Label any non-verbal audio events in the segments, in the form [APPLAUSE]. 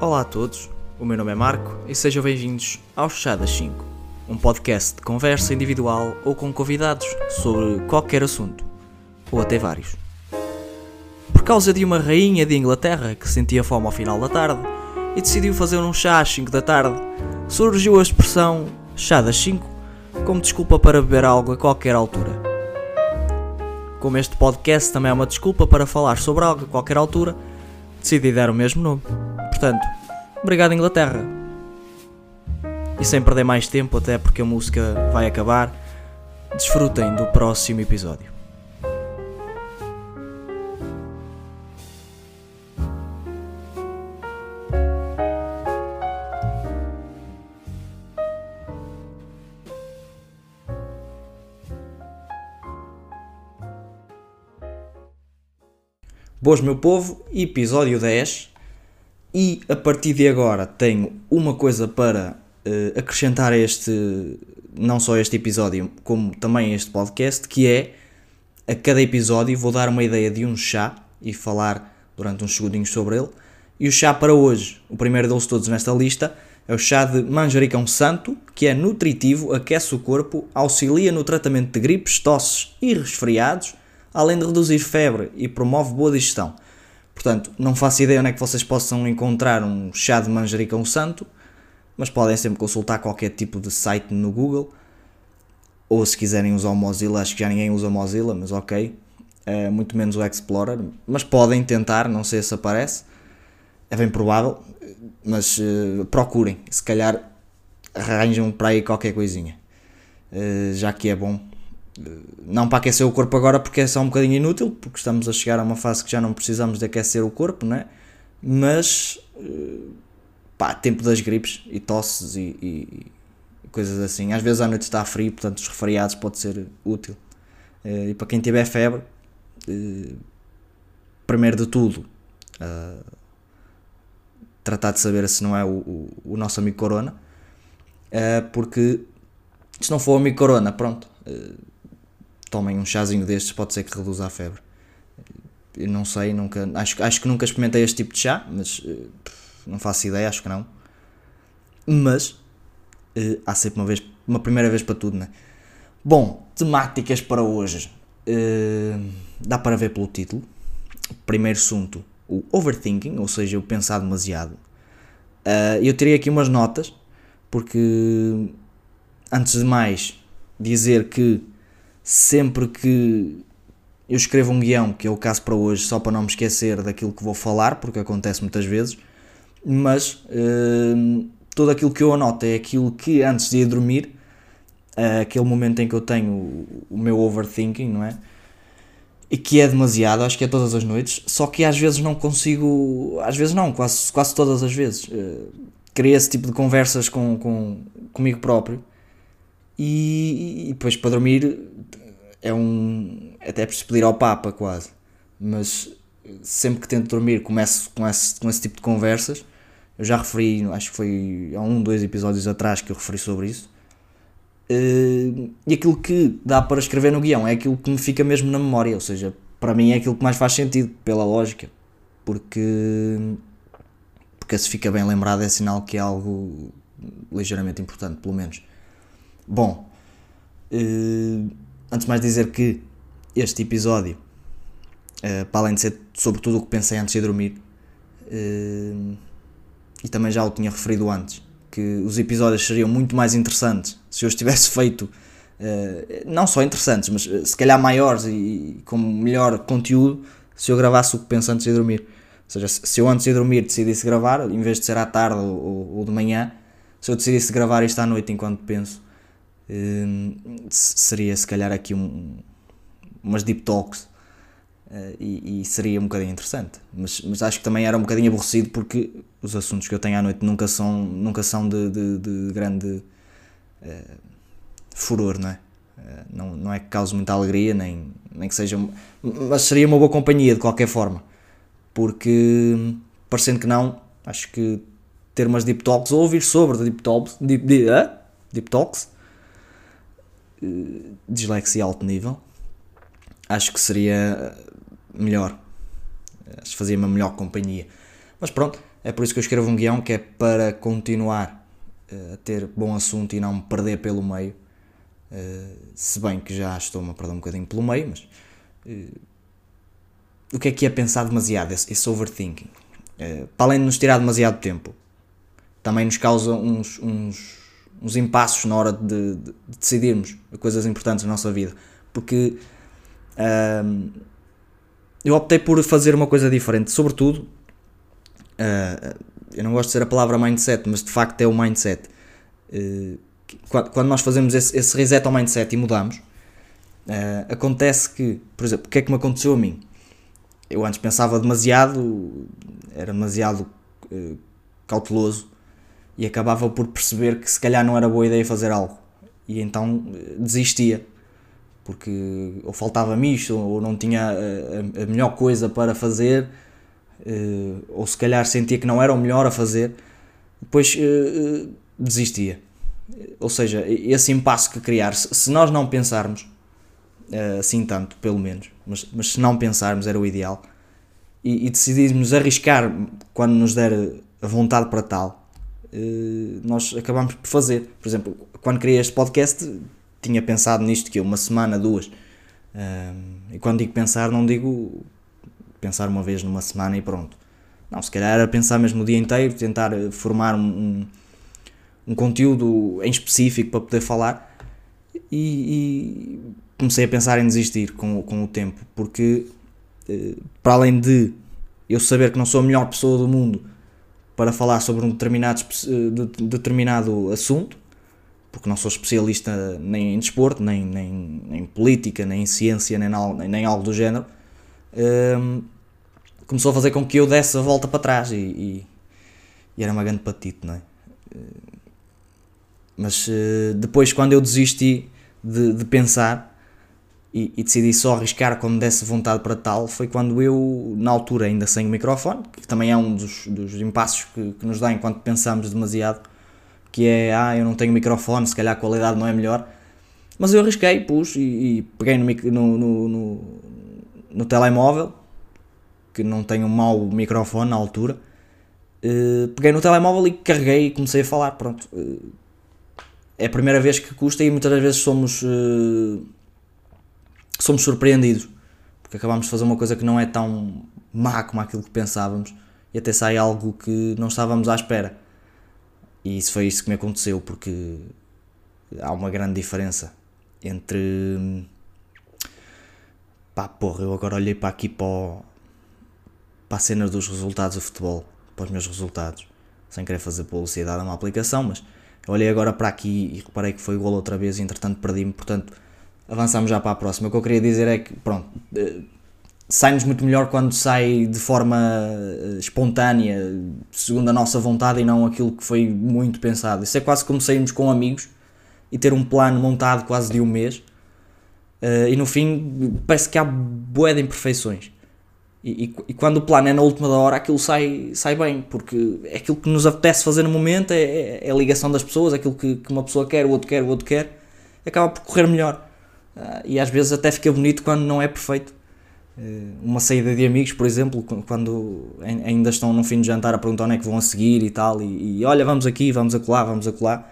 Olá a todos, o meu nome é Marco e sejam bem-vindos ao Chá das 5, um podcast de conversa individual ou com convidados sobre qualquer assunto, ou até vários. Por causa de uma rainha de Inglaterra que sentia fome ao final da tarde e decidiu fazer um chá às 5 da tarde, surgiu a expressão chá das 5 como desculpa para beber algo a qualquer altura. Como este podcast também é uma desculpa para falar sobre algo a qualquer altura, decidi dar o mesmo nome. Portanto, obrigado Inglaterra. E sem perder mais tempo, até porque a música vai acabar, desfrutem do próximo episódio. Boas, meu povo, episódio 10. E a partir de agora tenho uma coisa para uh, acrescentar a este, não só este episódio, como também este podcast, que é a cada episódio vou dar uma ideia de um chá e falar durante uns segundinhos sobre ele. E o chá para hoje, o primeiro deles todos nesta lista, é o chá de manjericão santo, que é nutritivo, aquece o corpo, auxilia no tratamento de gripes, tosses e resfriados, além de reduzir febre e promove boa digestão. Portanto, não faço ideia onde é que vocês possam encontrar um chá de manjericão santo, mas podem sempre consultar qualquer tipo de site no Google. Ou se quiserem usar o Mozilla, acho que já ninguém usa o Mozilla, mas ok. É, muito menos o Explorer. Mas podem tentar, não sei se aparece. É bem provável, mas uh, procurem. Se calhar arranjam para aí qualquer coisinha. Uh, já que é bom não para aquecer o corpo agora porque é só um bocadinho inútil, porque estamos a chegar a uma fase que já não precisamos de aquecer o corpo, né? mas eh, pá, tempo das gripes e tosses e, e, coisas assim. Às vezes à noite está frio, portanto os resfriados pode ser útil. Eh, e para quem tiver febre, eh, primeiro de tudo, tratar de saber se não é o, o, o nosso amigo Corona, porque se não for o amigo Corona, pronto tomem um chazinho destes, pode ser que reduza a febre. Eu não sei, nunca, acho, acho que nunca experimentei este tipo de chá, mas uh, não faço ideia, acho que não. Mas uh, há sempre uma, vez, uma primeira vez para tudo, né? Bom, temáticas para hoje. Uh, dá para ver pelo título. Primeiro assunto, o overthinking, ou seja, o pensar demasiado. eu teria aqui umas notas, porque antes de mais dizer que sempre que eu escrevo um guião, que é o caso para hoje, só para não me esquecer daquilo que vou falar, porque acontece muitas vezes, mas uh, tudo aquilo que eu anoto é aquilo que antes de ir dormir, uh, aquele momento em que eu tenho o, o meu overthinking, não é? E que é demasiado, acho que é todas as noites, só que às vezes não consigo, às vezes não, quase, quase todas as vezes. Uh, criei esse tipo de conversas com, com, comigo próprio e, e depois para dormir é um. Até é preciso pedir ao Papa quase. Mas sempre que tento dormir começo com esse, com esse tipo de conversas. Eu já referi, acho que foi há um, dois episódios atrás que eu referi sobre isso. Uh, e aquilo que dá para escrever no guião é aquilo que me fica mesmo na memória, ou seja, para mim é aquilo que mais faz sentido, pela lógica, porque, porque se fica bem lembrado é sinal que é algo ligeiramente importante, pelo menos. Bom, uh, antes de mais dizer que este episódio, uh, para além de ser sobre tudo o que pensei antes de dormir, uh, e também já o tinha referido antes, que os episódios seriam muito mais interessantes se eu os tivesse [LAUGHS] feito, não só interessantes, mas se calhar maiores e, com melhor conteúdo, se eu gravasse o que penso antes de dormir. Ou seja, se eu antes de dormir decidisse gravar, em vez de ser à tarde ou, ou de manhã, se eu decidisse gravar isto à noite enquanto penso, Hum, seria se calhar aqui um, umas deep talks uh, e, e, seria um bocadinho interessante. Mas, mas acho que também era um bocadinho aborrecido porque os assuntos que eu tenho à noite nunca são, nunca são de, de, de grande uh, furor, não é? Uh, não, não é que cause muita alegria, nem, nem que seja. Mas seria uma boa companhia de qualquer forma, porque parecendo que não, acho que ter umas deep talks ou ouvir sobre deep talks, deep, deep, deep talks dislexia alto nível, acho que seria melhor. Acho que fazia uma melhor companhia. Mas pronto, É por isso que eu escrevo um guião que é para continuar uh, a ter bom assunto e não me perder pelo meio. Se bem que já estou-me a perder um bocadinho pelo meio, mas o que é que é pensar demasiado? Esse, esse overthinking. para além de nos tirar demasiado tempo, também nos causa uns, uns, uns impassos na hora de, de, de decidirmos coisas importantes na nossa vida. Porque eu optei por fazer uma coisa diferente, sobretudo. Uh, eu não gosto de ser a palavra mindset, mas de facto é o mindset. Uh, quando nós fazemos esse, esse, reset ao mindset e mudamos, uh, acontece que, por exemplo, o que é que me aconteceu a mim? Eu antes pensava demasiado, era demasiado cauteloso e acabava por perceber que se calhar não era boa ideia fazer algo. E então desistia. Porque ou faltava-me isto, ou não tinha a, a, melhor coisa para fazer, uh, ou se calhar sentia que não era o melhor a fazer, depois desistia. Ou seja, esse impasse que criar, se nós não pensarmos, assim tanto, pelo menos, mas, mas se não pensarmos era o ideal, e, e decidirmos arriscar quando nos der a vontade para tal, nós acabamos por fazer. Por exemplo, quando criei este podcast, tinha pensado nisto que uma semana, duas. e quando digo pensar, não digo pensar uma vez numa semana e pronto. Não, se calhar era pensar mesmo o dia inteiro, tentar eh, formar um, um, um conteúdo em específico para poder falar e, e, comecei a pensar em desistir com, com o tempo, porque eh, para além de eu saber que não sou a melhor pessoa do mundo para falar sobre um determinado, eh, determinado assunto, porque não sou especialista nem em desporto, nem, nem, em política, nem em ciência, nem, nem, algo do género, um, começou a fazer com que eu desse a volta para trás e, e, e era uma grande patite, não é? Mas uh, depois, quando eu desisti de, de pensar e, e, decidi só arriscar quando desse vontade para tal, foi quando eu, na altura, ainda sem o microfone, que também é um dos, dos impassos que, que nos dá enquanto pensamos demasiado que é, ah, eu não tenho microfone, se calhar a qualidade não é melhor. Mas eu arrisquei, pus e, e peguei no, no, no, no, no telemóvel, que não tem um mau microfone na altura. Uh, peguei no telemóvel e carreguei e comecei a falar. Pronto. Uh, é a primeira vez que custa e muitas das vezes somos, uh, somos surpreendidos. Porque acabamos de fazer uma coisa que não é tão má como aquilo que pensávamos e até sai algo que não estávamos à espera. E isso foi isso que me aconteceu, porque há uma grande diferença entre. Pá, porra, eu agora olhei para aqui para, o, para a cena dos resultados do futebol, para os meus resultados, sem querer fazer publicidade a uma aplicação, mas eu olhei agora para aqui e reparei que foi gol outra vez e entretanto perdi-me, portanto avançamos já para a próxima. O que eu queria dizer é que, pronto, eh, sai-nos muito melhor quando sai de forma eh, espontânea, segundo a nossa vontade e não aquilo que foi muito pensado. Isso é quase como sairmos com amigos e ter um plano montado quase de um mês uh, e no fim parece que há bué de imperfeições. E, e, e, quando o plano é na última da hora, aquilo sai, sai bem, porque é aquilo que nos apetece fazer no momento, é, é, é a ligação das pessoas, aquilo que, que, uma pessoa quer, o outro quer, o outro quer, acaba por correr melhor. Uh, e às vezes até fica bonito quando não é perfeito. Eh, uma saída de amigos, por exemplo, quando ainda estão no fim de jantar a perguntar onde é que vão a seguir e tal, e, e olha, vamos aqui, vamos acolá, vamos acolá,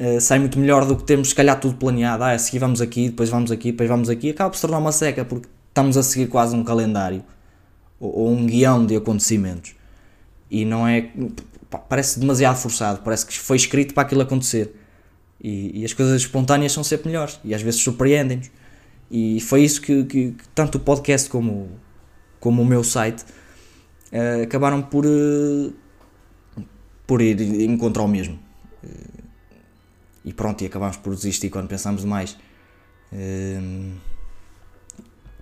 uh, sai muito melhor do que temos, se calhar, tudo planeado. Ah, a seguir vamos aqui, depois vamos aqui, depois vamos aqui, acaba por se tornar uma seca, porque estamos a seguir quase um calendário ou, ou um guião de acontecimentos e não é. parece demasiado forçado, parece que foi escrito para aquilo acontecer. E, e as coisas espontâneas são sempre melhores e às vezes surpreendem-nos. E foi isso que, que, que tanto o podcast como, como o meu site uh, acabaram por, uh, por ir encontrar o mesmo. Uh, e pronto, e acabámos por desistir quando pensámos demais.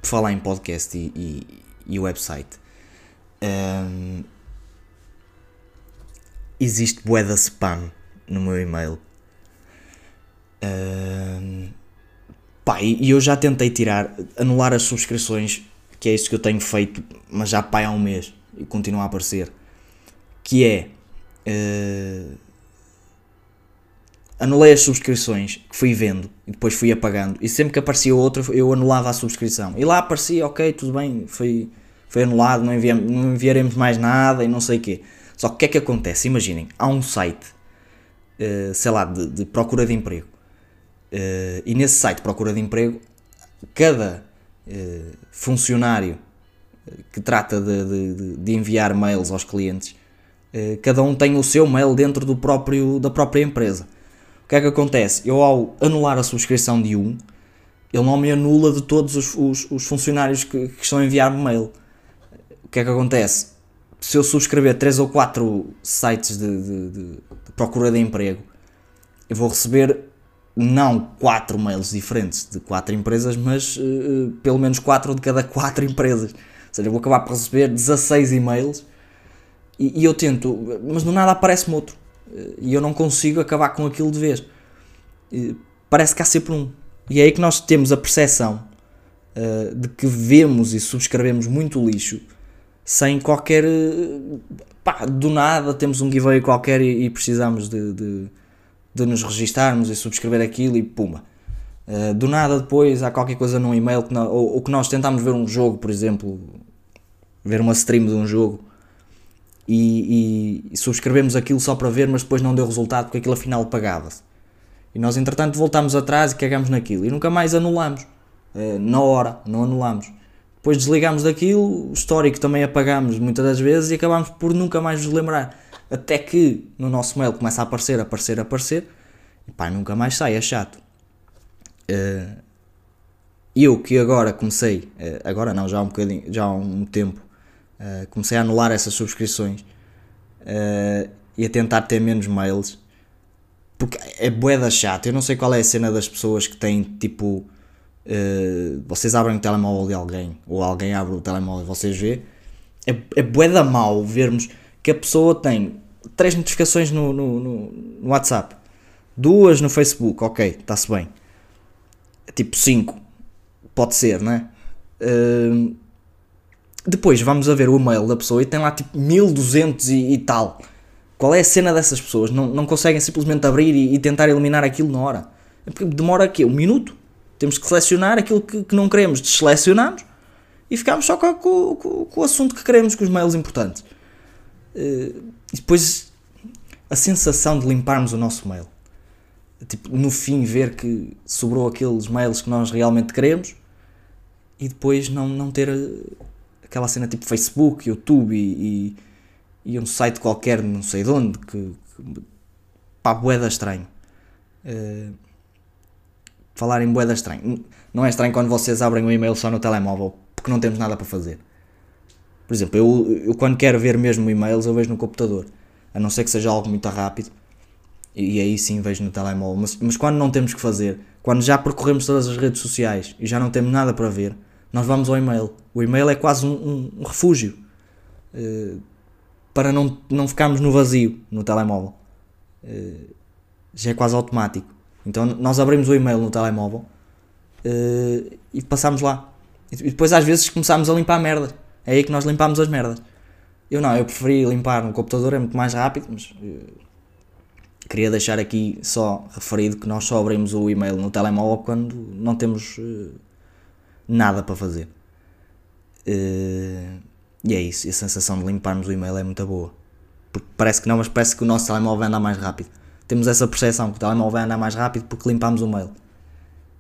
por falar em podcast e, e, e website. existe boeda spam no meu e-mail. Pá, e eu já tentei tirar, anular as subscrições, que é isso que eu tenho feito, mas já pá, há um mês e continua a aparecer. Que é. Uh, anulei as subscrições que fui vendo e depois fui apagando. E sempre que aparecia outra, eu anulava a subscrição. E lá aparecia, ok, tudo bem, foi, foi anulado, não, enviamos, não enviaremos mais nada e não sei o quê. Só que o que é que acontece? Imaginem, há um site, uh, sei lá, de, de procura de emprego. Uh, e nesse site de procura de emprego, cada uh, funcionário que trata de, de, de, enviar mails aos clientes, cada um tem o seu mail dentro do próprio, da própria empresa. O que é que acontece? Eu, ao anular a subscrição de um, ele não me anula de todos os, os, os funcionários que, que, estão a enviar mail. O que é que acontece? Se eu subscrever 3 ou 4 sites de, de, de procura de emprego, eu vou receber não 4 mails diferentes de 4 empresas, mas uh, pelo menos 4 de cada 4 empresas. Ou seja, vou acabar por receber 16 e-mails e, e eu tento, mas do nada aparece-me outro e eu não consigo acabar com aquilo de vez. Parece que há sempre um. E é aí que nós temos a percepção uh, de que vemos e subscrevemos muito lixo sem qualquer. Pá, do nada temos um giveaway qualquer e, e precisamos de, de, de, nos registarmos e subscrever aquilo e puma. Uh, do nada depois há qualquer coisa num e-mail que não, ou, ou, que nós tentamos ver um jogo, por exemplo, ver uma stream de um jogo e, e, e subscrevemos aquilo só para ver, mas depois não deu resultado porque aquilo afinal pagava-se. E nós entretanto voltámos atrás e cagamos naquilo e nunca mais anulamos. Uh, na hora, não anulamos. Depois desligamos daquilo, o histórico também apagamos muitas das vezes e acabamos por nunca mais nos lembrar. Até que no nosso mail começa a aparecer, aparecer, aparecer e pá, nunca mais sai, é chato. Uh, eu que agora comecei, uh, agora não, já há um bocadinho, já há um tempo, Uh, comecei a anular essas subscrições e a tentar ter menos mails porque é boeda chata. Eu não sei qual é a cena das pessoas que têm tipo. Vocês abrem o telemóvel de alguém ou alguém abre o telemóvel e vocês vê. É, é boeda mal vermos que a pessoa tem três notificações no, no, no, WhatsApp, duas no Facebook, ok, está-se bem. Tipo cinco, pode ser, né? Uh, depois vamos a ver o e-mail da pessoa e tem lá tipo 1200 e, e tal. Qual é a cena dessas pessoas? Não, não conseguem simplesmente abrir e, e tentar eliminar aquilo na hora. É porque demora aqui um minuto. Temos que selecionar aquilo que, que não queremos, desselecionamos e ficamos só com, com, com, com, o assunto que queremos, com os mails importantes. Uh, e depois a sensação de limparmos o nosso mail. Tipo, no fim, ver que sobrou aqueles mails que nós realmente queremos e depois não, não ter aquela cena tipo Facebook, YouTube e, e, e um site qualquer, não sei de onde, que, que pá, boeda estranho. Uh, falar em boeda estranho. Não é estranho quando vocês abrem um e-mail só no telemóvel porque não temos nada para fazer. Por exemplo, eu, eu quando quero ver mesmo e-mails eu vejo no computador. A não ser que seja algo muito rápido. E, aí sim vejo no telemóvel. Mas, mas quando não temos que fazer, quando já percorremos todas as redes sociais e já não temos nada para ver, nós vamos ao e-mail. O e-mail é quase um, um, um refúgio uh, para não, não ficarmos no vazio no telemóvel. Uh, já é quase automático. Então nós abrimos o e-mail no telemóvel uh, e passamos lá. E depois às vezes começamos a limpar merda. É aí que nós limpamos as merdas. Eu não, eu preferi limpar no computador, é muito mais rápido, mas queria deixar aqui só referido que nós só abrimos o e-mail no telemóvel quando não temos nada para fazer. Uh, e é isso, a sensação de limparmos o e-mail é muito boa. Porque parece que não, mas parece que o nosso telemóvel vai andar mais rápido. Temos essa percepção que o telemóvel vai andar mais rápido porque limpamos o mail.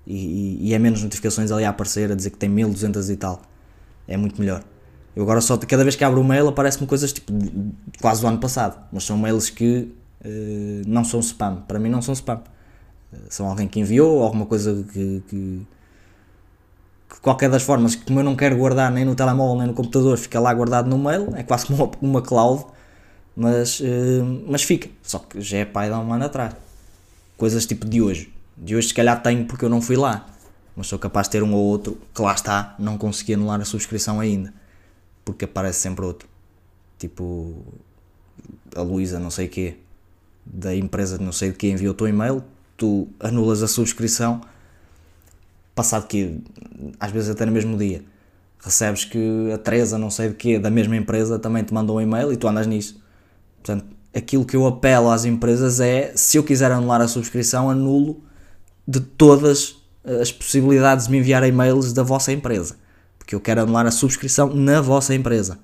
E, e, e é menos notificações ali a aparecer a dizer que tem 1200 e tal. É muito melhor. Eu agora só, cada vez que abro o mail aparecem-me coisas tipo quase do ano passado. Mas são mails que uh, não são spam. Para mim não são spam. Uh, são alguém que enviou, alguma coisa que, que de qualquer das formas, como eu não quero guardar nem no telemóvel nem no computador, fica lá guardado no mail, é quase como uma, [LAUGHS] uma cloud, mas, uh, mas fica. Só que já é pai de um ano atrás. Coisas tipo de hoje. De hoje se calhar tenho porque eu não fui lá, mas sou capaz de ter um ou outro que lá está, não consegui anular a subscrição ainda, porque aparece sempre outro. Tipo a Luísa não sei quê, da empresa não sei de que enviou o teu e-mail, tu anulas a subscrição passado que às vezes até no mesmo dia recebes que a Teresa não sei de quê da mesma empresa também te mandou um e-mail e tu andas nisso portanto aquilo que eu apelo às empresas é se eu quiser anular a subscrição anulo de todas as possibilidades de me enviar e-mails da vossa empresa porque eu quero anular a subscrição na vossa empresa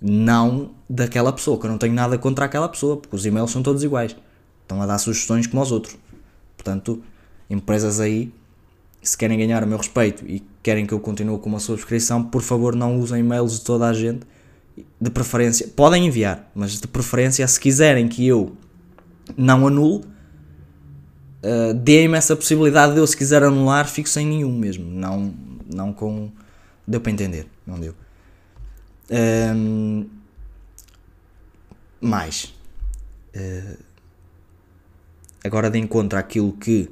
Não daquela pessoa, que eu não tenho nada contra aquela pessoa, porque os e-mails são todos iguais. Estão a dar sugestões como os outros. Portanto, empresas aí, se querem ganhar o meu respeito e querem que eu continue com uma subscrição, por favor não usem e-mails de toda a gente. De preferência, podem enviar, mas de preferência, se quiserem que eu não anule, uh, deem-me essa possibilidade de eu, se quiser anular, fico sem nenhum mesmo. Não, não com. Deu para entender, não deu. Um, mais. Uh, agora de encontro àquilo que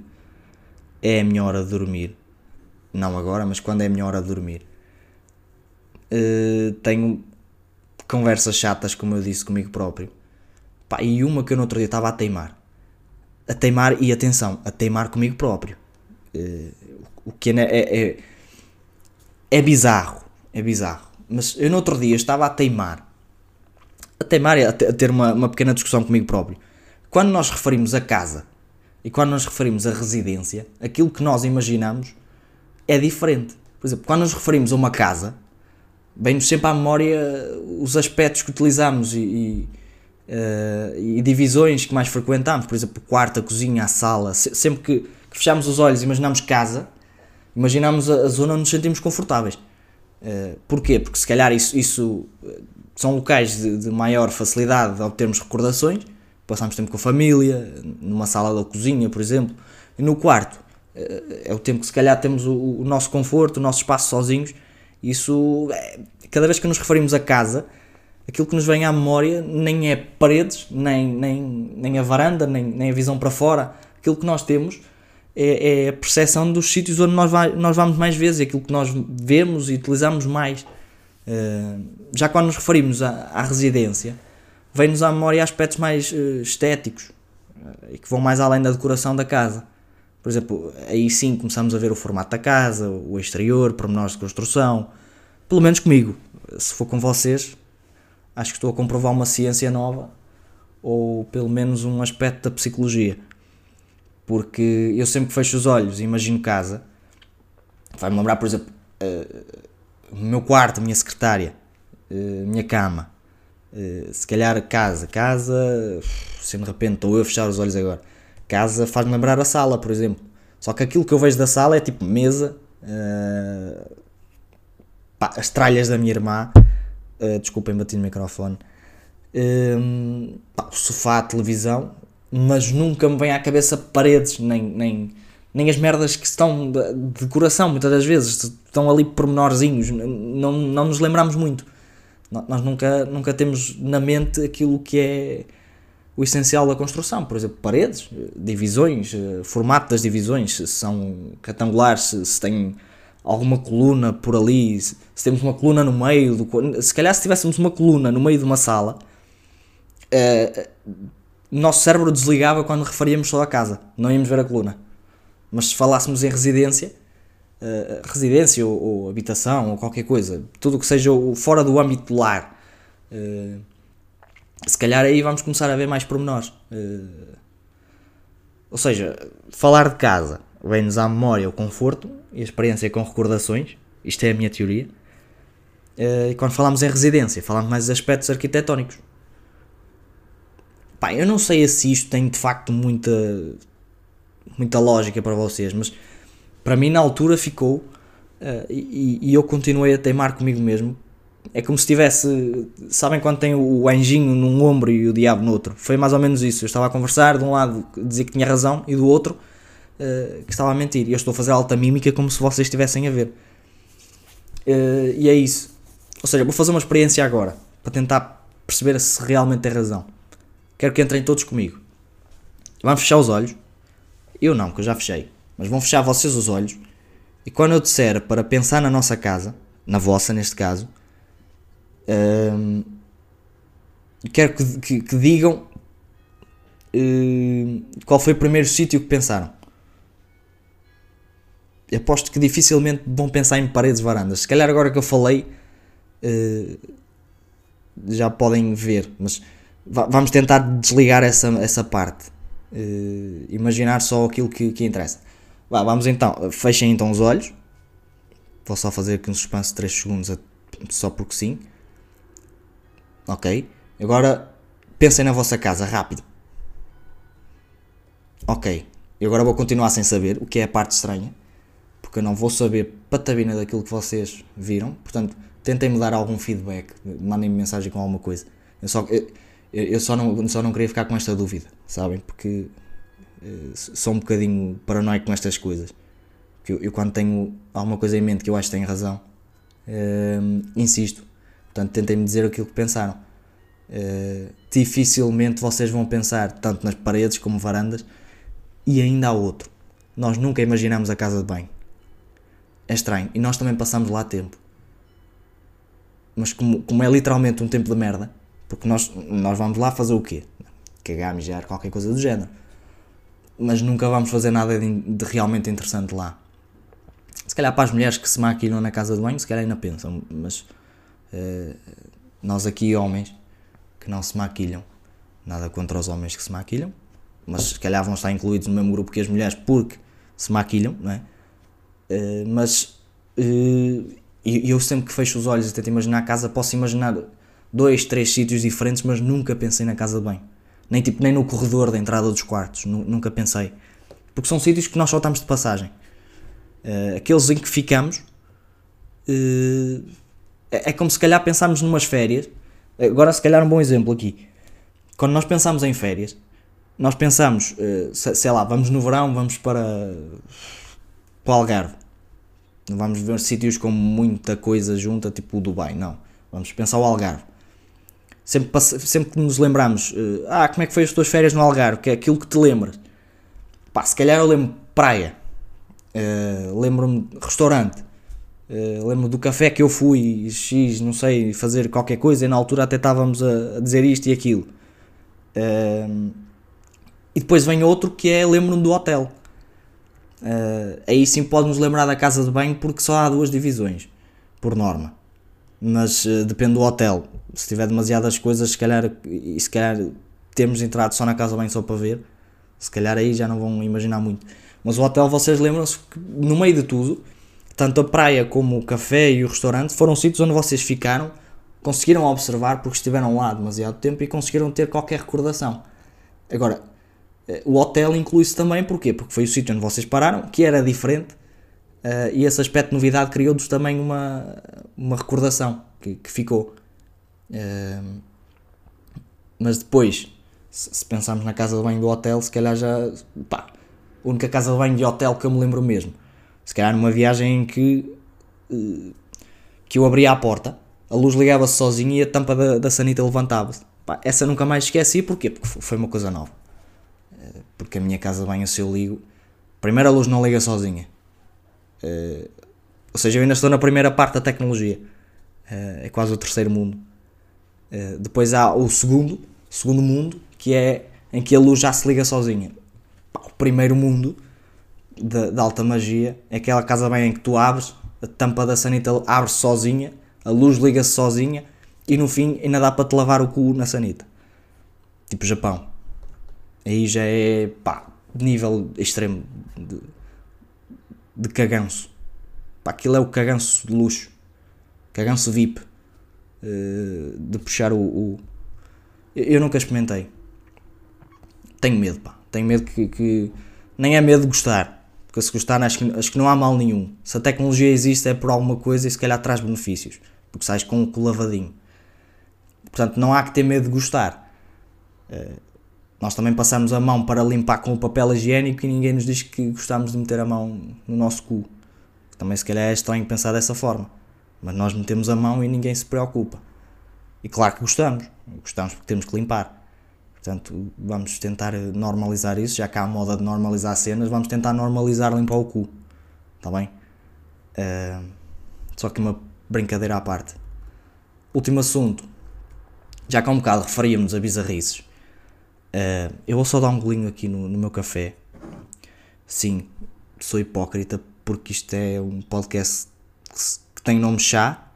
é a minha hora de dormir. Não agora, mas quando é a minha hora de dormir. Uh, tenho conversas chatas, como eu disse comigo próprio. Pá, e uma que eu no outro dia estava a teimar a teimar, e atenção, a teimar comigo próprio. Uh, o que é, é, é, é, bizarro, é bizarro. Mas eu no outro dia estava a teimar, a teimar e a, ter uma, uma pequena discussão comigo próprio. Quando nós referimos a casa e quando nos referimos a residência, aquilo que nós imaginamos é diferente. Por exemplo, quando nos referimos a uma casa, vem-nos sempre à memória os aspectos que utilizamos e, e uh, e divisões que mais frequentamos, por exemplo, o quarto, a cozinha, a sala, sempre que, que fechamos os olhos e imaginamos casa, imaginamos a, a, zona onde nos sentimos confortáveis. Uh, porquê? Porque se calhar isso, isso eh, são locais de, de, maior facilidade de obtermos recordações, passamos tempo com a família, numa sala da cozinha, por exemplo, e no quarto uh, é o tempo que se calhar temos o, o nosso conforto, o nosso espaço sozinhos. Isso, cada vez que nos referimos a casa, aquilo que nos vem à memória nem é paredes, nem, nem, nem a varanda, nem, nem a visão para fora. Aquilo que nós temos é, é a percepção dos sítios onde nós, vai, nós vamos mais vezes, aquilo que nós vemos e utilizamos mais. Uh, já quando nos referimos à, à residência, vem-nos à memória aspectos mais uh, estéticos uh, e que vão mais além da decoração da casa. Por exemplo, aí sim começamos a ver o formato da casa, o exterior, pormenores de construção. Pelo menos comigo. Se for com vocês, acho que estou a comprovar uma ciência nova ou pelo menos um aspecto da psicologia. Porque eu sempre fecho os olhos e imagino casa, vai-me lembrar, por exemplo, uh, o meu quarto, a minha secretária, uh, minha cama, uh, se calhar casa. Casa, se de repente estou eu a fechar os olhos agora, casa faz-me lembrar a sala, por exemplo. Só que aquilo que eu vejo da sala é tipo mesa, pá, as tralhas da minha irmã Uh, desculpem, bati no microfone. Uh, pá, o sofá, a televisão, mas nunca me vem à cabeça paredes, nem, nem, nem as merdas que estão de, de decoração, muitas das vezes, estão ali pormenorzinhos, não, não nos lembramos muito. Nós nunca, nunca temos na mente aquilo que é o essencial da construção, por exemplo, paredes, divisões, eh, formato das divisões, se são retangulares, se, se alguma coluna por ali, se, temos uma coluna no meio, do, se calhar se tivéssemos uma coluna no meio de uma sala, uh, nosso cérebro desligava quando referíamos só a casa, não íamos ver a coluna. Mas se falássemos em residência, uh, residência ou, ou, habitação ou qualquer coisa, tudo que seja fora do âmbito do lar, uh, se calhar aí vamos começar a ver mais pormenores. Uh, ou seja, falar de casa vem-nos à memória o conforto, e a experiência com recordações, isto é a minha teoria. E quando falamos em residência, falamos mais de aspectos arquitetónicos. Pá, eu não sei se isto tem de facto muita, muita lógica para vocês, mas para mim na altura ficou uh, e, e, eu continuei a teimar comigo mesmo. É como se tivesse, sabem quando tem o anjinho num ombro e o diabo no outro? Foi mais ou menos isso. Eu estava a conversar, de um lado dizia que tinha razão e do outro uh, que estava a mentir. E eu estou a fazer alta mímica como se vocês estivessem a ver. Uh, e é isso. Ou seja, vou fazer uma experiência agora para tentar perceber se realmente tem razão. Quero que entrem todos comigo. Vamos fechar os olhos. Eu não, que eu já fechei. Mas vão fechar vocês os olhos. E quando eu disser para pensar na nossa casa, na vossa neste caso, uh, quero que, que, que digam uh, qual foi o primeiro sítio que pensaram aposto que dificilmente vão pensar em paredes varandas. Se calhar agora que eu falei uh, já podem ver, mas vamos tentar desligar essa, essa parte. Uh, imaginar só aquilo que, que interessa. Vá, vamos então, fechem então os olhos. Vou só fazer aqui um suspense de 3 segundos, só porque sim. Ok? Agora pensem na vossa casa, rápido. Ok. E agora vou continuar sem saber, o que é a parte estranha. Porque eu não vou saber patabina daquilo que vocês viram. Portanto, tentem-me dar algum feedback. Mandem-me mensagem com alguma coisa. Eu só, eu, eu só, não, só não queria ficar com esta dúvida, sabem? Porque uh, sou um bocadinho paranoico com estas coisas. Porque eu, eu, quando tenho alguma coisa em mente que eu acho que tem razão, uh, insisto. Portanto, tentem-me dizer aquilo que pensaram. Uh, dificilmente vocês vão pensar tanto nas paredes como varandas e ainda há outro. Nós nunca imaginamos a casa de banho. É estranho. E nós também passamos lá tempo. Mas como, como é literalmente um tempo de merda, porque nós, nós vamos lá fazer o quê? Cagar, mijar, qualquer coisa do género. Mas nunca vamos fazer nada de, de, realmente interessante lá. Se calhar para as mulheres que se maquilham na casa de banho, se calhar ainda pensam. Mas uh, nós aqui, homens, que não se maquilham, nada contra os homens que se maquilham, mas se calhar vão estar incluídos no mesmo grupo que as mulheres porque se maquilham, não é? Uh, mas uh, eu sempre que fecho os olhos e tento imaginar a casa, posso imaginar dois, três sítios diferentes, mas nunca pensei na casa de banho. Nem, tipo, nem no corredor da entrada dos quartos, nunca pensei. Porque são sítios que nós só estamos de passagem. Uh, aqueles em que ficamos é, é como se calhar pensarmos numas férias. Agora, se calhar, um bom exemplo aqui. Quando nós pensamos em férias, nós pensamos, uh, sei lá, vamos no verão, vamos para, para o Algarve. Não vamos ver sítios com muita coisa junta, tipo o Dubai, não. Vamos pensar o Algarve. Sempre, sempre que nos lembramos, uh, ah, como é que foi as tuas férias no Algarve, que é aquilo que te lembras. Pá, se calhar eu lembro praia, uh, lembro-me restaurante, uh, lembro do café que eu fui, X, não sei, fazer qualquer coisa, e na altura até estávamos a, a dizer isto e aquilo. Uh, e depois vem outro que é lembro-me do hotel. Uh, aí sim pode-nos lembrar da casa de banho porque só há duas divisões, por norma. Mas uh, depende do hotel. Se tiver demasiadas coisas, se calhar, e se calhar temos entrado só na casa banho só para ver, se calhar aí já não vão imaginar muito. Mas o hotel, vocês lembram-se que no meio de tudo, tanto a praia como o café e o restaurante foram sítios onde vocês ficaram, conseguiram observar porque estiveram lá demasiado tempo e conseguiram ter qualquer recordação. Agora, o hotel inclui-se também, porquê? Porque foi o sítio onde vocês pararam, que era diferente, uh, e esse aspecto de novidade criou-nos também uma, uma recordação que, que ficou. Uh, mas depois, se, se, pensarmos na casa de banho do hotel, se calhar já. pá, a única casa de banho de hotel que eu me lembro mesmo. Se calhar numa viagem em que. Uh, que eu abria a porta, a luz ligava-se sozinha e a tampa da, da sanita levantava-se. Essa nunca mais esqueci, porquê? Porque foi uma coisa nova porque a minha casa de banho, se eu ligo, primeiro a luz não liga sozinha. Uh, ou seja, eu ainda estou na primeira parte da tecnologia. Uh, é quase o terceiro mundo. Uh, depois há o segundo, segundo mundo, que é em que a luz já se liga sozinha. o primeiro mundo da alta magia é aquela casa banho em que tu abres, a tampa da sanita abre-se sozinha, a luz liga-se sozinha e no fim ainda dá para te lavar o cu na sanita. Tipo Japão. Aí já é pá, nível extremo de, de caganço. Pá, aquilo é o caganço de luxo. Caganço VIP. Uh, de puxar o, o, Eu nunca experimentei. Tenho medo, pá. Tenho medo que, que. Nem é medo de gostar. Porque se gostar, acho que, acho que não há mal nenhum. Se a tecnologia existe é por alguma coisa e se calhar traz benefícios. Porque sais com o lavadinho. Portanto, não há que ter medo de gostar. Uh, nós também passamos a mão para limpar com o papel higiênico e ninguém nos diz que gostamos de meter a mão no nosso cu. Também se calhar é estranho pensar dessa forma. Mas nós metemos a mão e ninguém se preocupa. E claro que gostamos. Gostamos porque temos que limpar. Portanto, vamos tentar normalizar isso, já que há a moda de normalizar cenas, vamos tentar normalizar limpar o cu. Está bem? Uh, só que uma brincadeira à parte. Último assunto. Já que há um bocado referíamos a bizarrices. Uh, eu vou só dar um golinho aqui no, no meu café. Sim, sou hipócrita porque isto é um podcast que tem nome chá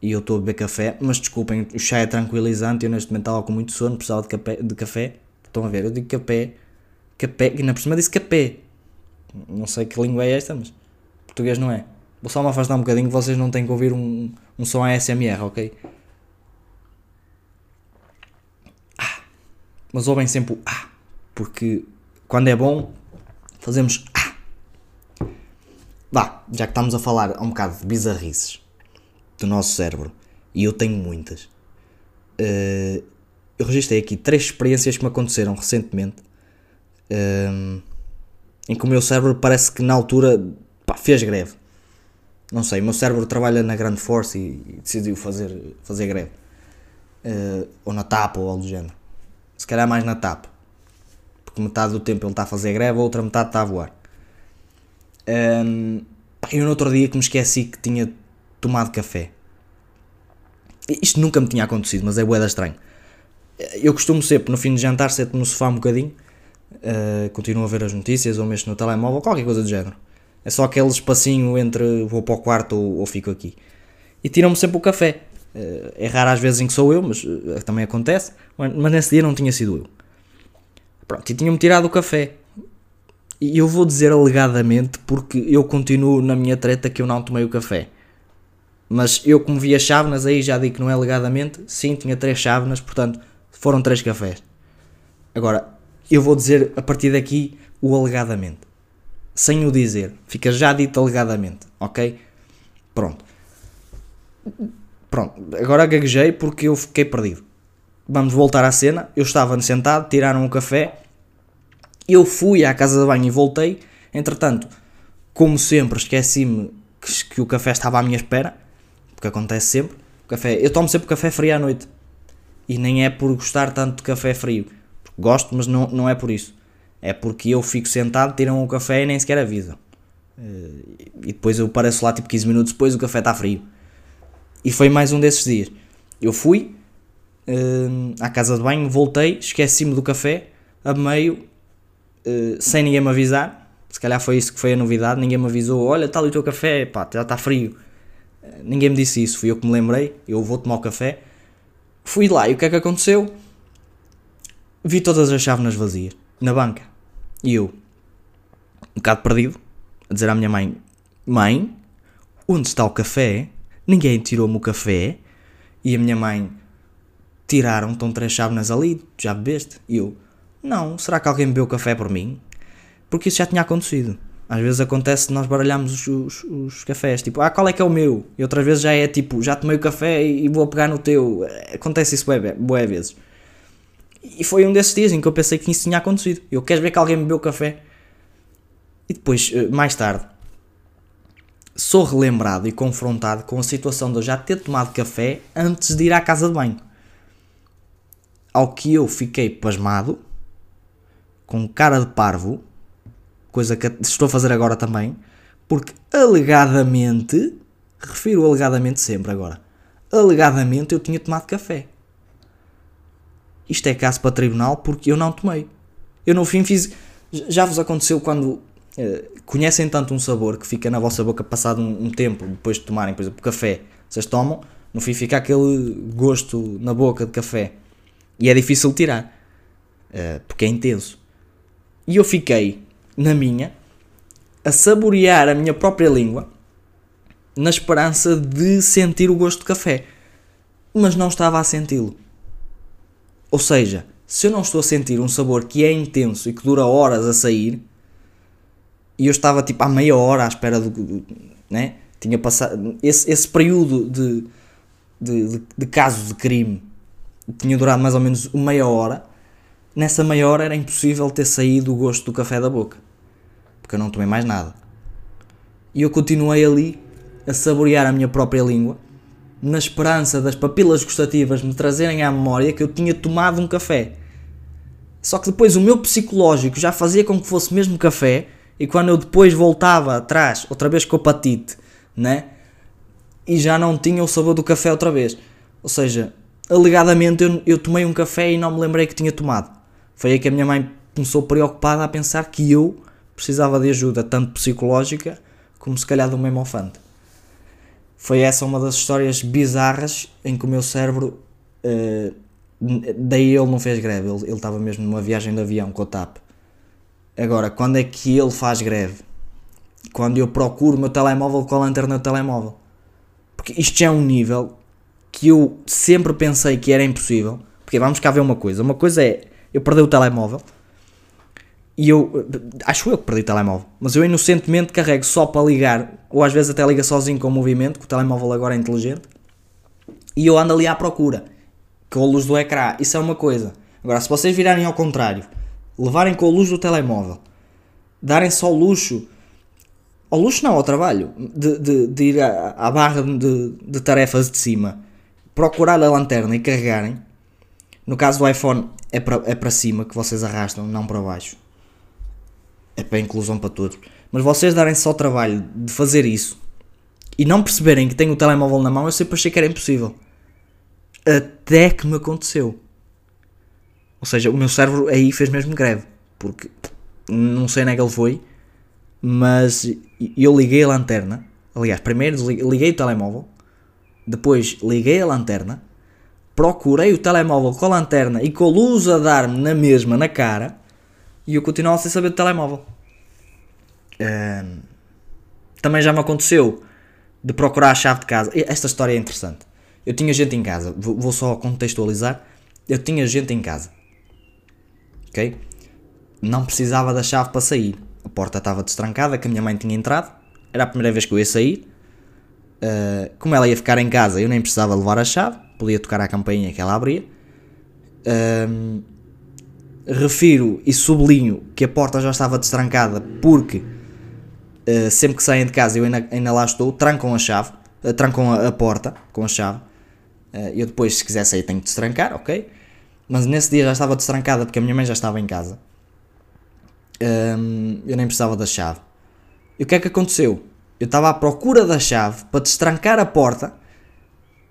e eu estou a beber café, mas desculpem, o chá é tranquilizante, eu neste momento estava com muito sono, precisava de café, de café. Estão a ver, eu digo café, café, e na por cima disse café. Não sei que língua é esta, mas português não é. Vou só me afastar um bocadinho, vocês não têm que ouvir um, um som ASMR, ok? Mas ouvem sempre o ah, porque quando é bom, fazemos ah. Vá, já que estamos a falar um bocado de bizarrices do nosso cérebro, e eu tenho muitas, uh, eu registrei aqui três experiências que me aconteceram recentemente, um, em que o meu cérebro parece que na altura pá, fez greve. Não sei, o meu cérebro trabalha na grande força e, e decidiu fazer, fazer greve. Uh, ou na TAP ou algo do género. Se calhar mais na TAP. Porque metade do tempo ele está a fazer greve, a outra metade está a voar. Um, eu no outro dia que me esqueci que tinha tomado café. Isto nunca me tinha acontecido, mas é boeda estranho. Eu costumo sempre, no fim de jantar, sento no sofá um bocadinho, uh, continuo a ver as notícias ou mexo no telemóvel, qualquer coisa do género. É só aquele espacinho entre vou para o quarto ou, ou fico aqui. E tiram-me sempre o café. Uh, é raro às vezes em que sou eu, mas uh, também acontece. Mas, mas nesse dia não tinha sido eu. Pronto, e tinham-me tirado o café. E eu vou dizer alegadamente porque eu continuo na minha treta que eu não tomei o café. Mas eu, como vi as chávenas, aí já digo que não é alegadamente. Sim, tinha três chávenas, portanto foram três cafés. Agora, eu vou dizer a partir daqui o alegadamente. Sem o dizer. Fica já dito alegadamente, ok? Pronto. Pronto, agora gaguejei porque eu fiquei perdido. Vamos voltar à cena. Eu estava sentado, tiraram um café eu fui à casa de banho e voltei. Entretanto, como sempre, esqueci-me que, que, o café estava à minha espera, porque acontece sempre. O café, eu tomo sempre café frio à noite. E nem é por gostar tanto de café frio. Gosto, mas não, não é por isso. É porque eu fico sentado, tiram o café e nem sequer avisam. Eh, e depois eu pareço lá tipo 15 minutos depois o café está frio. E foi mais um desses dias. Eu fui uh, à casa de banho, voltei, esqueci-me do café, a meio eh, sem ninguém me avisar. Se calhar foi isso que foi a novidade. Ninguém me avisou: olha, está ali o teu café, pá, já está frio. Uh, ninguém me disse isso. Fui eu que me lembrei. Eu vou tomar o café. Fui lá e o que é que aconteceu? Vi todas as chávenas vazias na banca. E eu, um bocado perdido, a dizer à minha mãe: Mãe, onde está o café? Ninguém tirou-me o café. E a minha mãe: Tiraram, estão três chávenas ali, já bebeste? E eu: não, será que alguém bebeu café por mim? Porque isso já tinha acontecido. Às vezes acontece nós baralhamos os, os, os, cafés, tipo, ah, qual é que é o meu? E outras vezes já é tipo, já tomei o café e, vou pegar no teu. Acontece isso bué, vezes. E foi um desses dias em que eu pensei que isso tinha acontecido. Eu quero ver que alguém bebeu café. E depois, eh, mais tarde, sou relembrado e confrontado com a situação de eu já ter tomado café antes de ir à casa de banho. Ao que eu fiquei pasmado com cara de parvo, coisa que estou a fazer agora também, porque alegadamente, refiro alegadamente sempre agora, alegadamente eu tinha tomado café. Isto é caso para tribunal porque eu não tomei. Eu no fim fiz. Já vos aconteceu quando eh, conhecem tanto um sabor que fica na vossa boca passado um, um, tempo, depois de tomarem, por exemplo, café, vocês tomam, no fim fica aquele gosto na boca de café. E é difícil tirar, eh, porque é intenso. E eu fiquei, na minha, a saborear a minha própria língua, na esperança de sentir o gosto de café. Mas não estava a senti-lo. Ou seja, se eu não estou a sentir um sabor que é intenso e que dura horas a sair, e eu estava tipo há meia hora à espera do. Né? Tinha passado. Esse, esse período de, de, de, de caso de crime tinha durado mais ou menos meia hora Nessa meia hora era impossível ter saído o gosto do café da boca, porque eu não tomei mais nada. E eu continuei ali a saborear a minha própria língua, na esperança das papilas gustativas me trazerem à memória que eu tinha tomado um café. Só que depois o meu psicológico já fazia com que fosse mesmo café, e quando eu depois voltava atrás, outra vez com o apatite, né? E já não tinha o sabor do café outra vez. Ou seja, alegadamente eu, eu tomei um café e não me lembrei que tinha tomado. Foi aí que a minha mãe começou preocupada a pensar que eu precisava de ajuda, tanto psicológica como se calhar de um memofante. Foi essa uma das histórias bizarras em que o meu cérebro. Uh, daí ele não fez greve, ele estava mesmo numa viagem de avião com o TAP. Agora, quando é que ele faz greve? Quando eu procuro o meu telemóvel com a lanterna do telemóvel. Porque isto já é um nível que eu sempre pensei que era impossível. Porque vamos cá ver uma coisa: uma coisa é eu perdi o telemóvel. E eu, acho eu que perdi o telemóvel, mas eu inocentemente carrego só para ligar, ou às vezes até liga sozinho com o movimento, que o telemóvel agora é inteligente, e eu ando ali à procura, com a luz do ecrã, isso é uma coisa. Agora, se vocês virarem ao contrário, levarem com a luz do telemóvel, darem só luxo, ao luxo não, ao trabalho, de, de, de ir à, à barra de, de tarefas de cima, procurar a lanterna e carregarem, no caso do iPhone é para, é cima que vocês arrastam, não para baixo é para inclusão para todos. Mas vocês darem só o trabalho de fazer isso e não perceberem que tenho o telemóvel na mão, eu sempre achei que era impossível. Até que me aconteceu. Ou seja, o meu cérebro aí fez mesmo greve. Porque não sei onde é que ele foi, mas eu liguei a lanterna. Aliás, primeiro liguei o telemóvel, depois liguei a lanterna, procurei o telemóvel com a lanterna e com a luz a dar-me na mesma na cara e eu continuava sem saber do telemóvel. Também já me aconteceu de procurar a chave de casa. Esta história é interessante. Eu tinha gente em casa, vou só contextualizar. Eu tinha gente em casa, ok? Não precisava da chave para sair. A porta estava destrancada, que a minha mãe tinha entrado. Era a primeira vez que eu ia sair. Uh, como ela ia ficar em casa, eu nem precisava levar a chave. Podia tocar a campainha que ela abria. Uh, refiro e sublinho que a porta já estava destrancada porque uh, sempre que saem de casa eu ainda, ainda lá estou, trancam a chave, trancam a, a, porta com a chave. Eu depois, se quiser sair, tenho que destrancar, ok? Mas nesse dia já estava destrancada porque a minha mãe já estava em casa. Um, eu nem precisava da chave. E o que é que aconteceu? Eu estava à procura da chave para destrancar a porta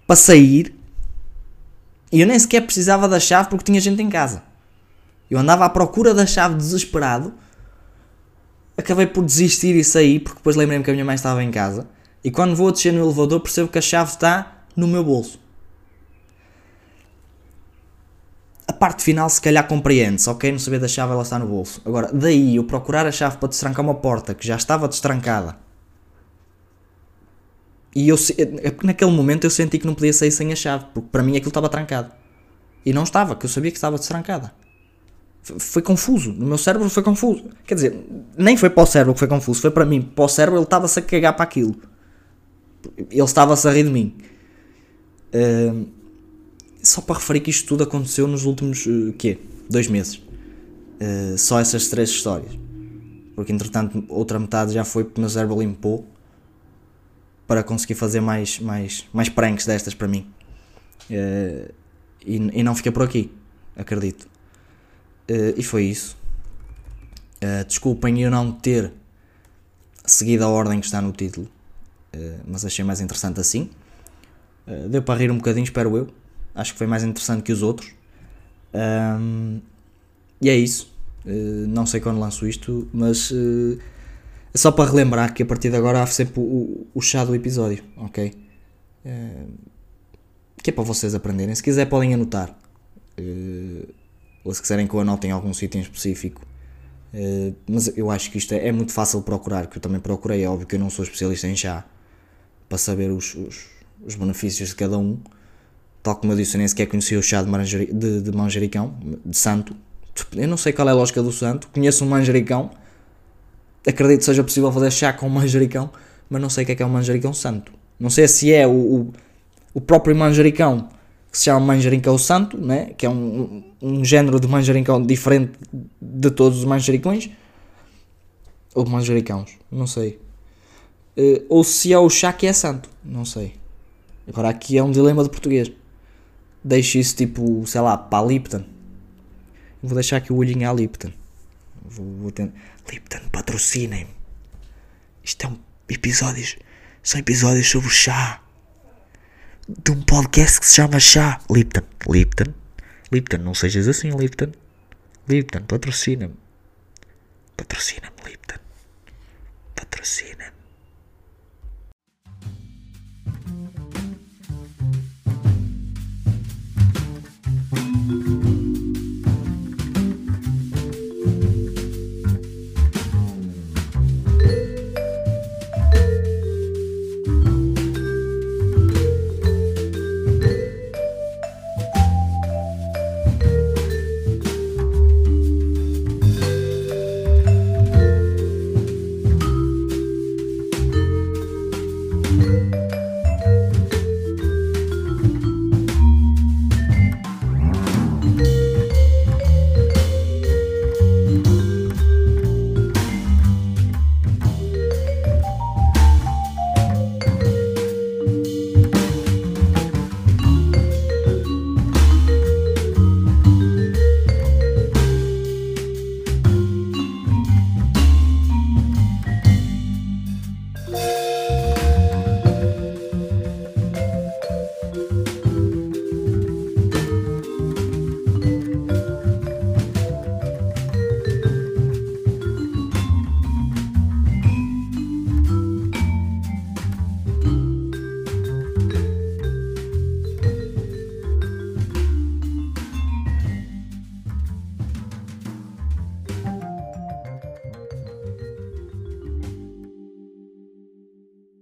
para sair e eu nem sequer precisava da chave porque tinha gente em casa. Eu andava à procura da chave desesperado. Acabei por desistir e sair, porque depois lembrei-me que a minha mãe estava em casa. E quando vou descer no elevador, percebo que a chave está no meu bolso. A parte final, se calhar, compreende-se. Ok, não sabia da chave, ela está no bolso. Agora, daí eu procurar a chave para destrancar uma porta que já estava destrancada. E eu, naquele momento eu senti que não podia sair sem a chave, porque para mim aquilo estava trancado. E não estava, que eu sabia que estava destrancada foi confuso. No meu cérebro foi confuso. Quer dizer, nem foi para o cérebro que foi confuso, foi para mim. Para o cérebro ele estava-se a cagar para aquilo. Ele estava-se a rir de mim. Uh, só para referir que isto tudo aconteceu nos últimos, uh, quê? Dois meses. Uh, só essas três histórias. Porque entretanto outra metade já foi porque o meu cérebro limpou para conseguir fazer mais, mais, mais pranks destas para mim. Uh, e, e não fiquei por aqui, acredito. Uh, e foi isso. Uh, desculpem eu não ter seguido a ordem que está no título, mas achei mais interessante assim. deu para rir um bocadinho, espero eu. Acho que foi mais interessante que os outros. Um, e é isso. não sei quando lanço isto, mas é só para relembrar que a partir de agora há sempre o, o chá do episódio, ok? que é para vocês aprenderem. Se quiser, podem anotar. Uh, ou se quiserem que eu anote em algum sítio em específico. Uh, mas eu acho que isto é, é, muito fácil de procurar, que eu também procurei, é óbvio que eu não sou especialista em chá, para saber os, os, os benefícios de cada um. Tal como eu disse, eu nem sequer conhecia o chá de, manjeri, de, de manjericão, de santo. Eu não sei qual é a lógica do santo, conheço um manjericão, acredito que seja possível fazer chá com manjericão, mas não sei o que é que é um manjericão santo. Não sei se é o, o, o próprio manjericão que se chama manjericão santo, né? que é um, um género de manjericão diferente de todos os manjericões, ou manjericãos, não sei. Uh, ou se é o chá que é santo, não sei. Agora aqui é um dilema de português. Deixo isso tipo, sei lá, para a Lipton. Vou deixar aqui o olhinho à Lipton. Vou, vou tentar. Lipton, patrocinem-me. Isto é um episódios. São episódios sobre chá de um podcast que se chama Chá Lipton. Lipton? Lipton, não sejas assim, Lipton. Lipton, patrocina-me. Patrocina-me, Lipton. Patrocina-me.